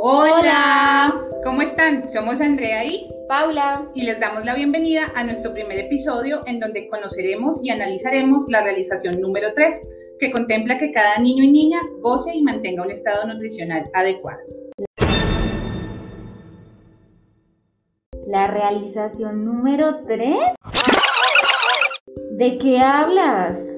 Hola, ¿cómo están? Somos Andrea y Paula y les damos la bienvenida a nuestro primer episodio en donde conoceremos y analizaremos la realización número 3, que contempla que cada niño y niña goce y mantenga un estado nutricional adecuado. ¿La realización número 3? ¿De qué hablas?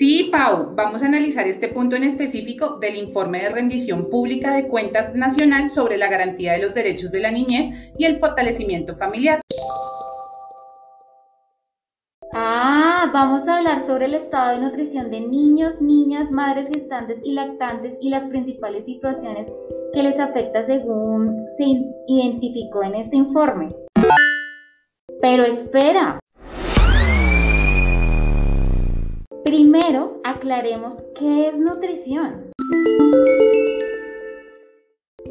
Sí, Pau, vamos a analizar este punto en específico del informe de rendición pública de cuentas nacional sobre la garantía de los derechos de la niñez y el fortalecimiento familiar. Ah, vamos a hablar sobre el estado de nutrición de niños, niñas, madres gestantes y lactantes y las principales situaciones que les afecta según se identificó en este informe. Pero espera, Primero, aclaremos qué es nutrición.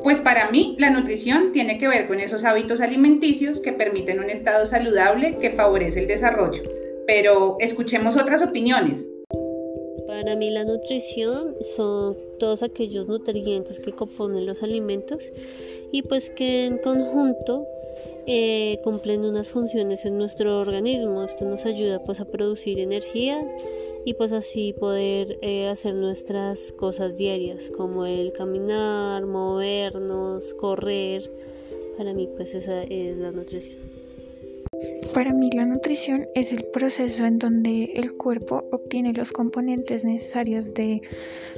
Pues para mí, la nutrición tiene que ver con esos hábitos alimenticios que permiten un estado saludable que favorece el desarrollo. Pero escuchemos otras opiniones. Para mí la nutrición son todos aquellos nutrientes que componen los alimentos y pues que en conjunto eh, cumplen unas funciones en nuestro organismo. Esto nos ayuda pues a producir energía y pues así poder eh, hacer nuestras cosas diarias como el caminar, movernos, correr. Para mí pues esa es la nutrición. Para mí la nutrición es el proceso en donde el cuerpo obtiene los componentes necesarios de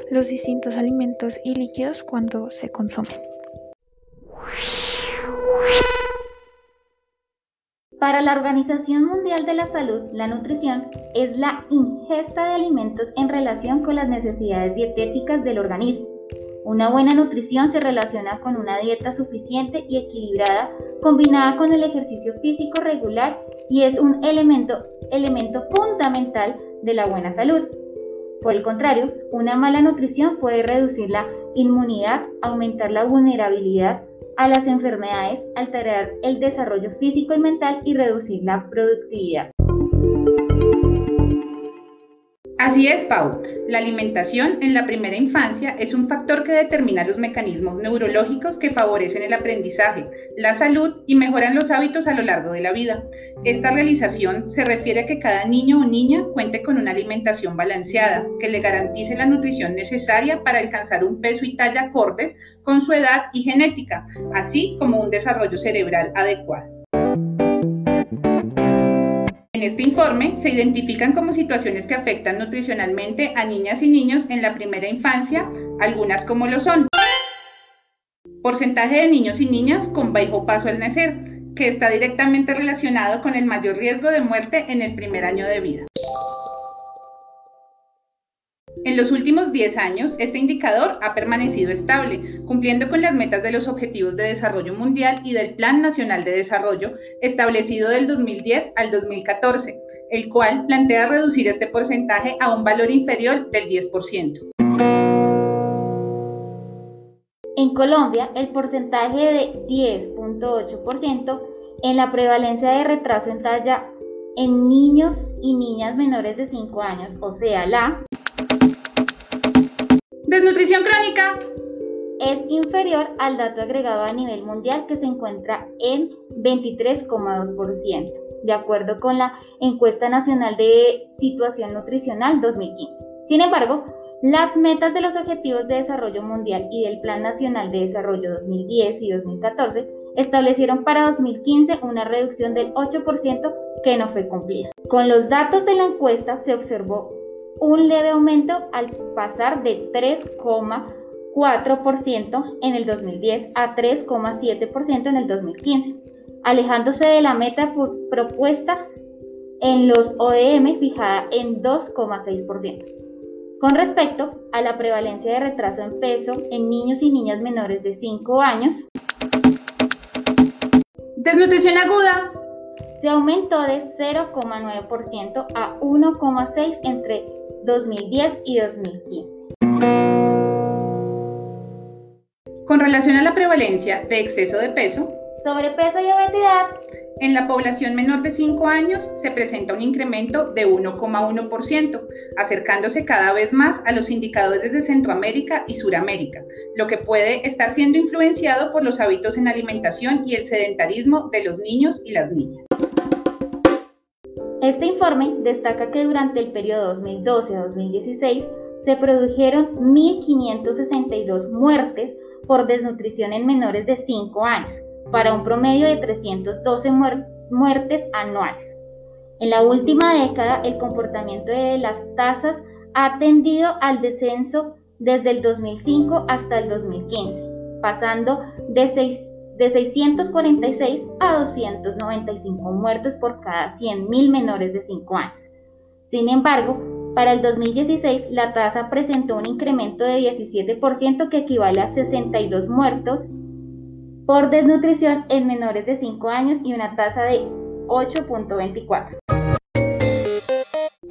los distintos alimentos y líquidos cuando se consumen. Para la Organización Mundial de la Salud, la nutrición es la ingesta de alimentos en relación con las necesidades dietéticas del organismo. Una buena nutrición se relaciona con una dieta suficiente y equilibrada combinada con el ejercicio físico regular y es un elemento, elemento fundamental de la buena salud. Por el contrario, una mala nutrición puede reducir la inmunidad, aumentar la vulnerabilidad a las enfermedades, alterar el desarrollo físico y mental y reducir la productividad. Así es, Pau. La alimentación en la primera infancia es un factor que determina los mecanismos neurológicos que favorecen el aprendizaje, la salud y mejoran los hábitos a lo largo de la vida. Esta realización se refiere a que cada niño o niña cuente con una alimentación balanceada, que le garantice la nutrición necesaria para alcanzar un peso y talla acordes con su edad y genética, así como un desarrollo cerebral adecuado. En este informe se identifican como situaciones que afectan nutricionalmente a niñas y niños en la primera infancia, algunas como lo son. Porcentaje de niños y niñas con bajo paso al nacer, que está directamente relacionado con el mayor riesgo de muerte en el primer año de vida. En los últimos 10 años, este indicador ha permanecido estable, cumpliendo con las metas de los Objetivos de Desarrollo Mundial y del Plan Nacional de Desarrollo establecido del 2010 al 2014, el cual plantea reducir este porcentaje a un valor inferior del 10%. En Colombia, el porcentaje de 10.8% en la prevalencia de retraso en talla en niños y niñas menores de 5 años, o sea, la Desnutrición crónica es inferior al dato agregado a nivel mundial que se encuentra en 23,2%, de acuerdo con la encuesta nacional de situación nutricional 2015. Sin embargo, las metas de los Objetivos de Desarrollo Mundial y del Plan Nacional de Desarrollo 2010 y 2014 establecieron para 2015 una reducción del 8% que no fue cumplida. Con los datos de la encuesta se observó un leve aumento al pasar de 3,4% en el 2010 a 3,7% en el 2015, alejándose de la meta propuesta en los OEM fijada en 2,6%. Con respecto a la prevalencia de retraso en peso en niños y niñas menores de 5 años, desnutrición aguda se aumentó de 0,9% a 1,6% entre 2010 y 2015. Con relación a la prevalencia de exceso de peso, Sobrepeso y obesidad. En la población menor de 5 años se presenta un incremento de 1,1%, acercándose cada vez más a los indicadores de Centroamérica y Suramérica, lo que puede estar siendo influenciado por los hábitos en alimentación y el sedentarismo de los niños y las niñas. Este informe destaca que durante el periodo 2012-2016 se produjeron 1.562 muertes por desnutrición en menores de 5 años, para un promedio de 312 muertes anuales. En la última década, el comportamiento de las tasas ha tendido al descenso desde el 2005 hasta el 2015, pasando de, de 646 a 295 muertes por cada 100.000 menores de 5 años. Sin embargo, para el 2016 la tasa presentó un incremento de 17% que equivale a 62 muertos por desnutrición en menores de 5 años y una tasa de 8.24.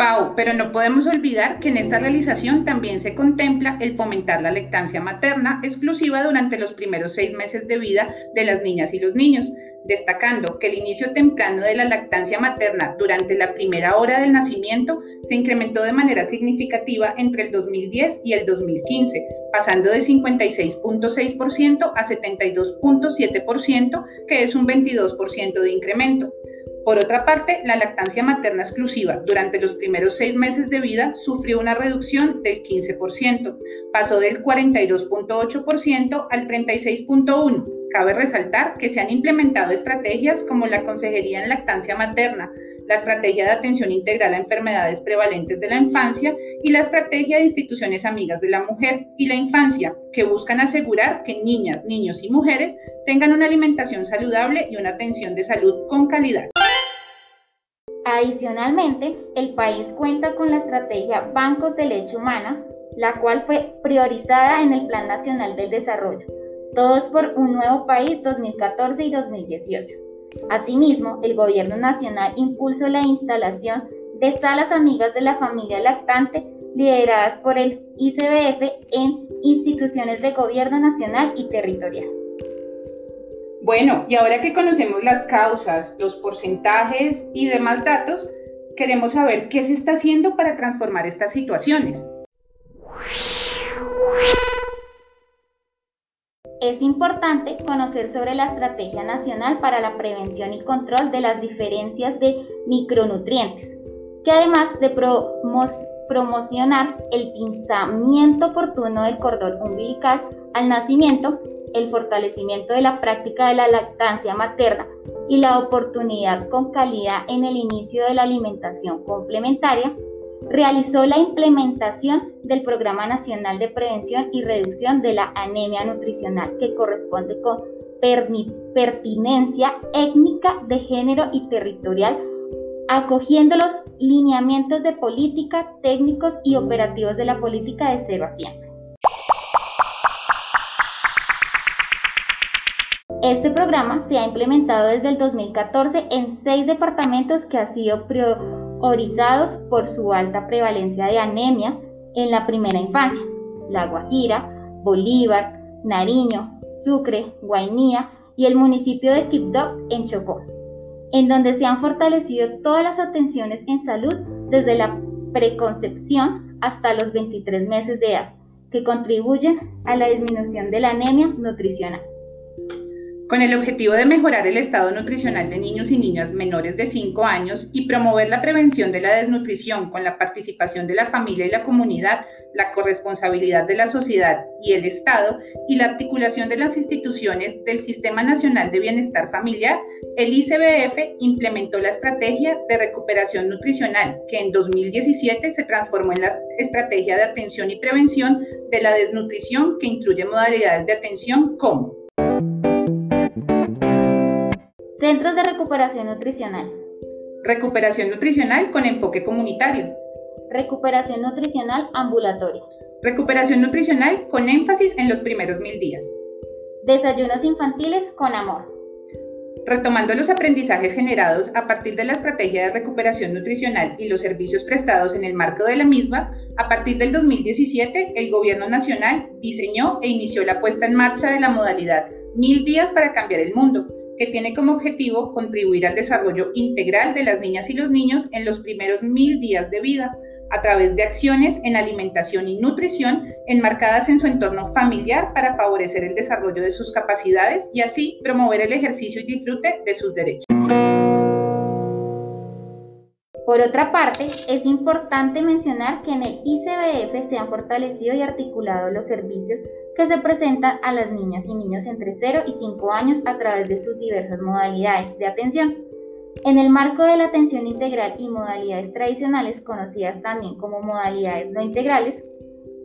Pau, pero no podemos olvidar que en esta realización también se contempla el fomentar la lactancia materna exclusiva durante los primeros seis meses de vida de las niñas y los niños, destacando que el inicio temprano de la lactancia materna durante la primera hora del nacimiento se incrementó de manera significativa entre el 2010 y el 2015, pasando de 56.6% a 72.7%, que es un 22% de incremento. Por otra parte, la lactancia materna exclusiva durante los primeros seis meses de vida sufrió una reducción del 15%, pasó del 42.8% al 36.1%. Cabe resaltar que se han implementado estrategias como la Consejería en Lactancia Materna, la Estrategia de Atención Integral a Enfermedades Prevalentes de la Infancia y la Estrategia de Instituciones Amigas de la Mujer y la Infancia, que buscan asegurar que niñas, niños y mujeres tengan una alimentación saludable y una atención de salud con calidad. Adicionalmente, el país cuenta con la estrategia Bancos de Leche Humana, la cual fue priorizada en el Plan Nacional del Desarrollo todos por un nuevo país 2014 y 2018. Asimismo, el Gobierno Nacional impulsó la instalación de salas amigas de la familia lactante lideradas por el ICBF en instituciones de gobierno nacional y territorial. Bueno, y ahora que conocemos las causas, los porcentajes y demás datos, queremos saber qué se está haciendo para transformar estas situaciones. Es importante conocer sobre la Estrategia Nacional para la Prevención y Control de las Diferencias de Micronutrientes, que además de promocionar el pinzamiento oportuno del cordón umbilical al nacimiento, el fortalecimiento de la práctica de la lactancia materna y la oportunidad con calidad en el inicio de la alimentación complementaria, realizó la implementación del Programa Nacional de Prevención y Reducción de la Anemia Nutricional, que corresponde con pertinencia étnica, de género y territorial, acogiendo los lineamientos de política, técnicos y operativos de la política de 0 a 100. Este programa se ha implementado desde el 2014 en seis departamentos que ha sido priorizado orizados por su alta prevalencia de anemia en la primera infancia, La Guajira, Bolívar, Nariño, Sucre, Guainía y el municipio de Quibdó en Chocó, en donde se han fortalecido todas las atenciones en salud desde la preconcepción hasta los 23 meses de edad, que contribuyen a la disminución de la anemia nutricional. Con el objetivo de mejorar el estado nutricional de niños y niñas menores de 5 años y promover la prevención de la desnutrición con la participación de la familia y la comunidad, la corresponsabilidad de la sociedad y el Estado y la articulación de las instituciones del Sistema Nacional de Bienestar Familiar, el ICBF implementó la Estrategia de Recuperación Nutricional, que en 2017 se transformó en la Estrategia de Atención y Prevención de la Desnutrición, que incluye modalidades de atención como Centros de recuperación nutricional. Recuperación nutricional con enfoque comunitario. Recuperación nutricional ambulatoria. Recuperación nutricional con énfasis en los primeros mil días. Desayunos infantiles con amor. Retomando los aprendizajes generados a partir de la estrategia de recuperación nutricional y los servicios prestados en el marco de la misma, a partir del 2017 el Gobierno Nacional diseñó e inició la puesta en marcha de la modalidad Mil días para cambiar el mundo, que tiene como objetivo contribuir al desarrollo integral de las niñas y los niños en los primeros mil días de vida a través de acciones en alimentación y nutrición enmarcadas en su entorno familiar para favorecer el desarrollo de sus capacidades y así promover el ejercicio y disfrute de sus derechos. Por otra parte, es importante mencionar que en el ICBF se han fortalecido y articulado los servicios que se presentan a las niñas y niños entre 0 y 5 años a través de sus diversas modalidades de atención. En el marco de la atención integral y modalidades tradicionales, conocidas también como modalidades no integrales,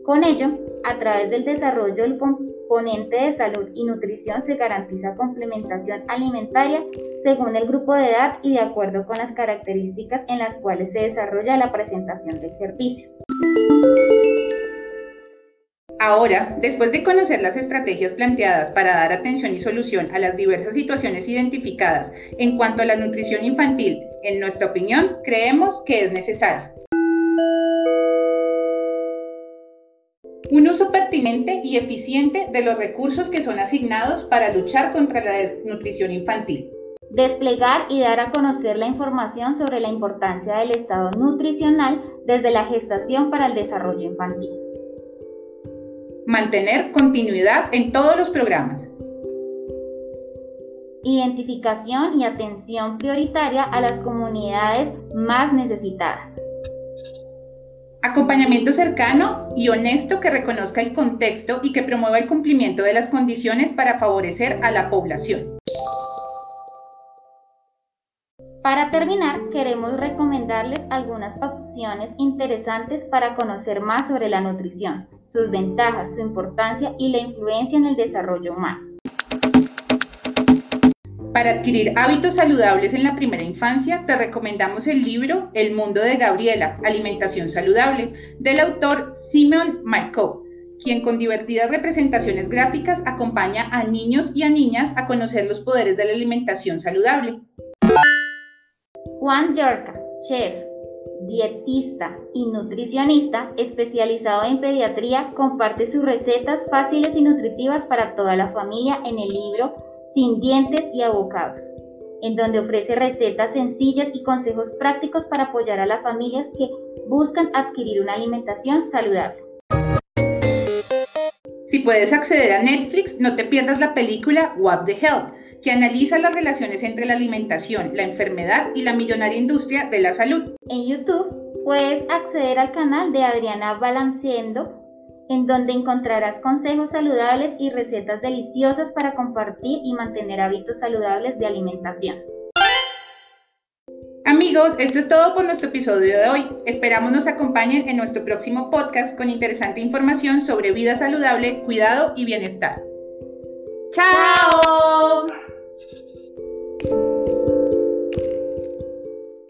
con ello, a través del desarrollo del componente de salud y nutrición se garantiza complementación alimentaria según el grupo de edad y de acuerdo con las características en las cuales se desarrolla la presentación del servicio. Ahora, después de conocer las estrategias planteadas para dar atención y solución a las diversas situaciones identificadas en cuanto a la nutrición infantil, en nuestra opinión, creemos que es necesario. Un uso pertinente y eficiente de los recursos que son asignados para luchar contra la desnutrición infantil. Desplegar y dar a conocer la información sobre la importancia del estado nutricional desde la gestación para el desarrollo infantil mantener continuidad en todos los programas. Identificación y atención prioritaria a las comunidades más necesitadas. Acompañamiento cercano y honesto que reconozca el contexto y que promueva el cumplimiento de las condiciones para favorecer a la población. Para terminar, queremos recomendarles algunas opciones interesantes para conocer más sobre la nutrición sus ventajas, su importancia y la influencia en el desarrollo humano. Para adquirir hábitos saludables en la primera infancia, te recomendamos el libro El mundo de Gabriela, Alimentación Saludable, del autor Simon Marco, quien con divertidas representaciones gráficas acompaña a niños y a niñas a conocer los poderes de la alimentación saludable. Juan Yorca, chef, dietista y nutricionista especializado en pediatría, comparte sus recetas fáciles y nutritivas para toda la familia en el libro Sin dientes y abocados, en donde ofrece recetas sencillas y consejos prácticos para apoyar a las familias que buscan adquirir una alimentación saludable. Si puedes acceder a Netflix, no te pierdas la película What the Health, que analiza las relaciones entre la alimentación, la enfermedad y la millonaria industria de la salud. En YouTube puedes acceder al canal de Adriana Balanceendo, en donde encontrarás consejos saludables y recetas deliciosas para compartir y mantener hábitos saludables de alimentación. Amigos, esto es todo por nuestro episodio de hoy. Esperamos nos acompañen en nuestro próximo podcast con interesante información sobre vida saludable, cuidado y bienestar. ¡Chao!